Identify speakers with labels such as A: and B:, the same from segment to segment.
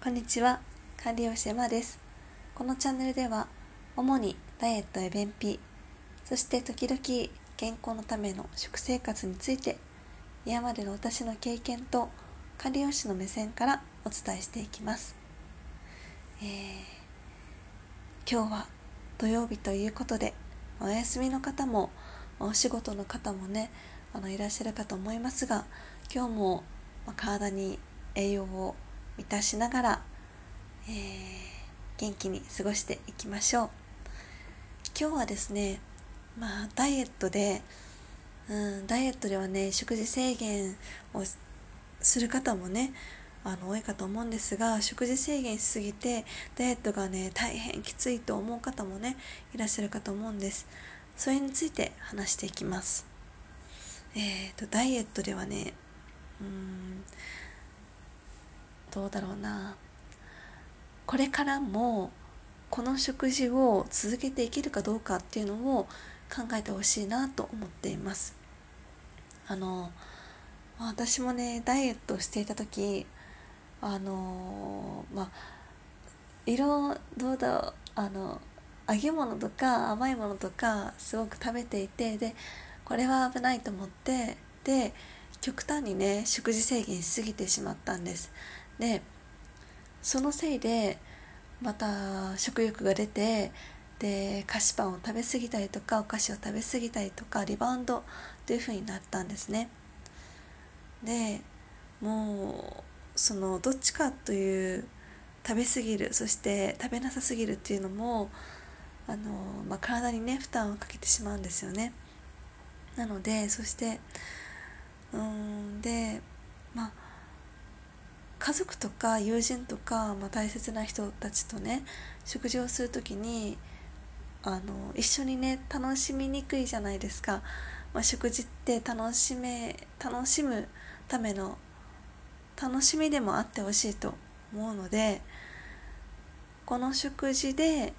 A: こんにちは管理栄養士山です。このチャンネルでは主にダイエットや便秘そして時々健康のための食生活について今までの私の経験と管理栄養士の目線からお伝えしていきます、えー、今日は土曜日ということでお休みの方もお仕事の方もねあのいらっしゃるかと思いますが今日も体に栄養を満たしながら、えー、元気に過ごしていきましょう。今日はですねまあダイエットでうんダイエットではね食事制限をする方もねあの多いかと思うんですが食事制限しすぎてダイエットがね大変きついと思う方もねいらっしゃるかと思うんです。それについて話していきます。えーとダイエットではねうんどうだろうな。これからもこの食事を続けていけるかどうかっていうのを考えてほしいなと思っています。あの私もねダイエットをしていた時あのまあ色どうだあの揚げ物とか甘いものとかすごく食べていてでこれは危ないと思ってで極端にね食事制限しすぎてしまったんです。でそのせいでまた食欲が出てで菓子パンを食べ過ぎたりとかお菓子を食べ過ぎたりとかリバウンドというふうになったんですね。でもうそのどっちかという食べ過ぎるそして食べなさすぎるっていうのもあの、まあ、体にね負担をかけてしまうんですよね。なのでそしてうんでまあ家族とか友人とか、まあ、大切な人たちとね食事をする時にあの一緒にね楽しみにくいじゃないですか、まあ、食事って楽しめ楽しむための楽しみでもあってほしいと思うのでこの食事で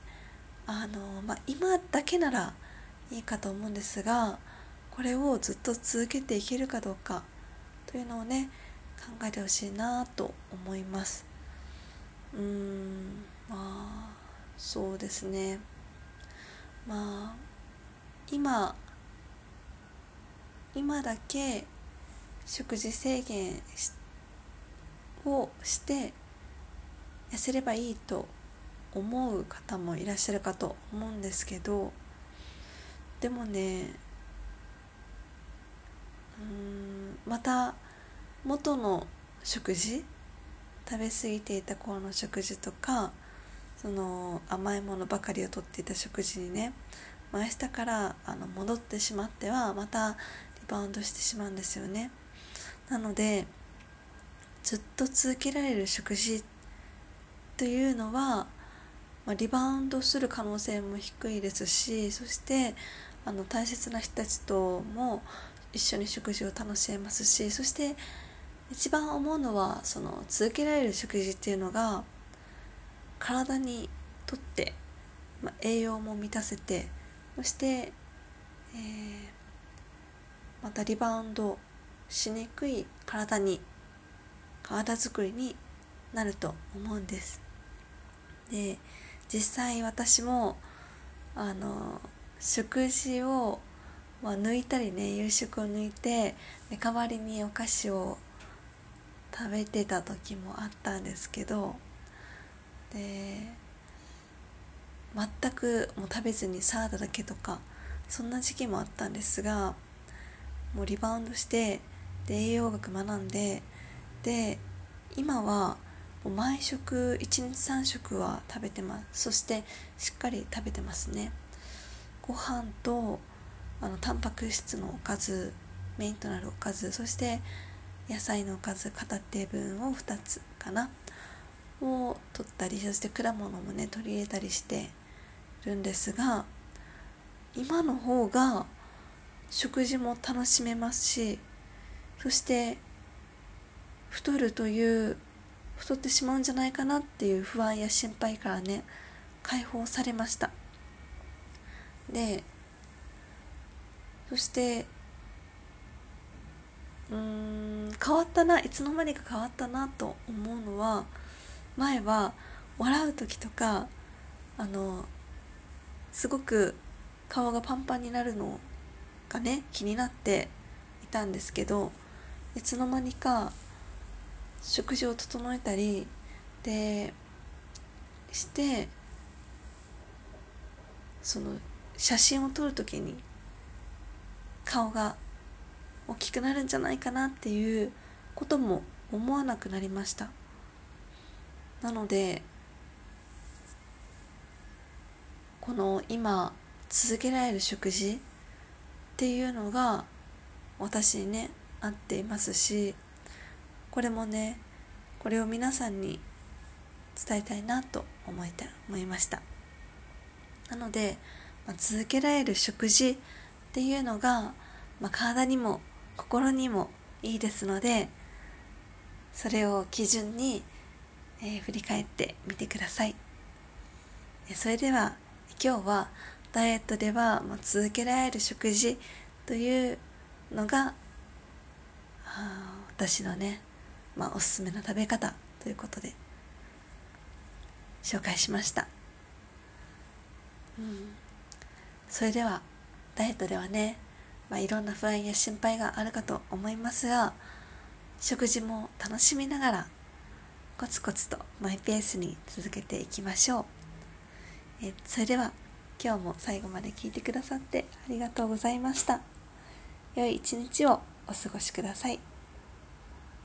A: あの、まあ、今だけならいいかと思うんですがこれをずっと続けていけるかどうかというのをね考えてほしいなと思います。うんまあそうですね。まあ今今だけ食事制限をして痩せればいいと思う方もいらっしゃるかと思うんですけどでもねうんまた元の食事食べ過ぎていた頃の食事とかその甘いものばかりをとっていた食事にね明日からあの戻ってしまってはまたリバウンドしてしまうんですよね。なのでずっと続けられる食事というのは、まあ、リバウンドする可能性も低いですしそしてあの大切な人たちとも一緒に食事を楽しめますしそして一番思うのはその続けられる食事っていうのが体にとって、まあ、栄養も満たせてそして、えー、またリバウンドしにくい体に体づくりになると思うんです。で実際私もあの食事を、まあ、抜いたりね夕食を抜いて代わりにお菓子を食べてた時もあったんですけどで全くもう食べずにサラダだけとかそんな時期もあったんですがもうリバウンドしてで栄養学学んでで今はもう毎食1日3食は食べてます。そしてしっかり食べてますね。ご飯とあのタンパク質のおかずメインとなるおかずそして野菜の数片手分を2つかな。を取ったりそして果物もね取り入れたりしてるんですが今の方が食事も楽しめますしそして太るという太ってしまうんじゃないかなっていう不安や心配からね解放されました。でそしてうーん変わったないつの間にか変わったなと思うのは前は笑う時とかあのすごく顔がパンパンになるのがね気になっていたんですけどいつの間にか食事を整えたりでしてその写真を撮る時に顔が大きくなるんじゃないかなっていうことも思わなくなりました。なのでこの今続けられる食事っていうのが私にね合っていますしこれもねこれを皆さんに伝えたいなと思いた思いました。なので、まあ、続けられる食事っていうのが、まあ、体にも心にもいいですのでそれを基準に、えー、振り返ってみてください。それでは今日はダイエットでは、まあ、続けられる食事というのが私のね、まあ、おすすめの食べ方ということで紹介しました、うん、それではダイエットではね、まあ、いろんな不安や心配があるかと思いますが食事も楽しみながらコツコツとマイペースに続けていきましょう。えそれでは今日も最後まで聞いてくださってありがとうございました。良い一日をお過ごしください。